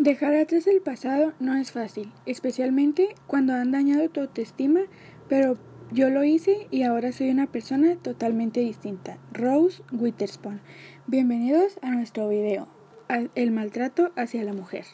Dejar atrás el pasado no es fácil, especialmente cuando han dañado tu autoestima, pero yo lo hice y ahora soy una persona totalmente distinta. Rose Witherspoon. Bienvenidos a nuestro video, El maltrato hacia la mujer.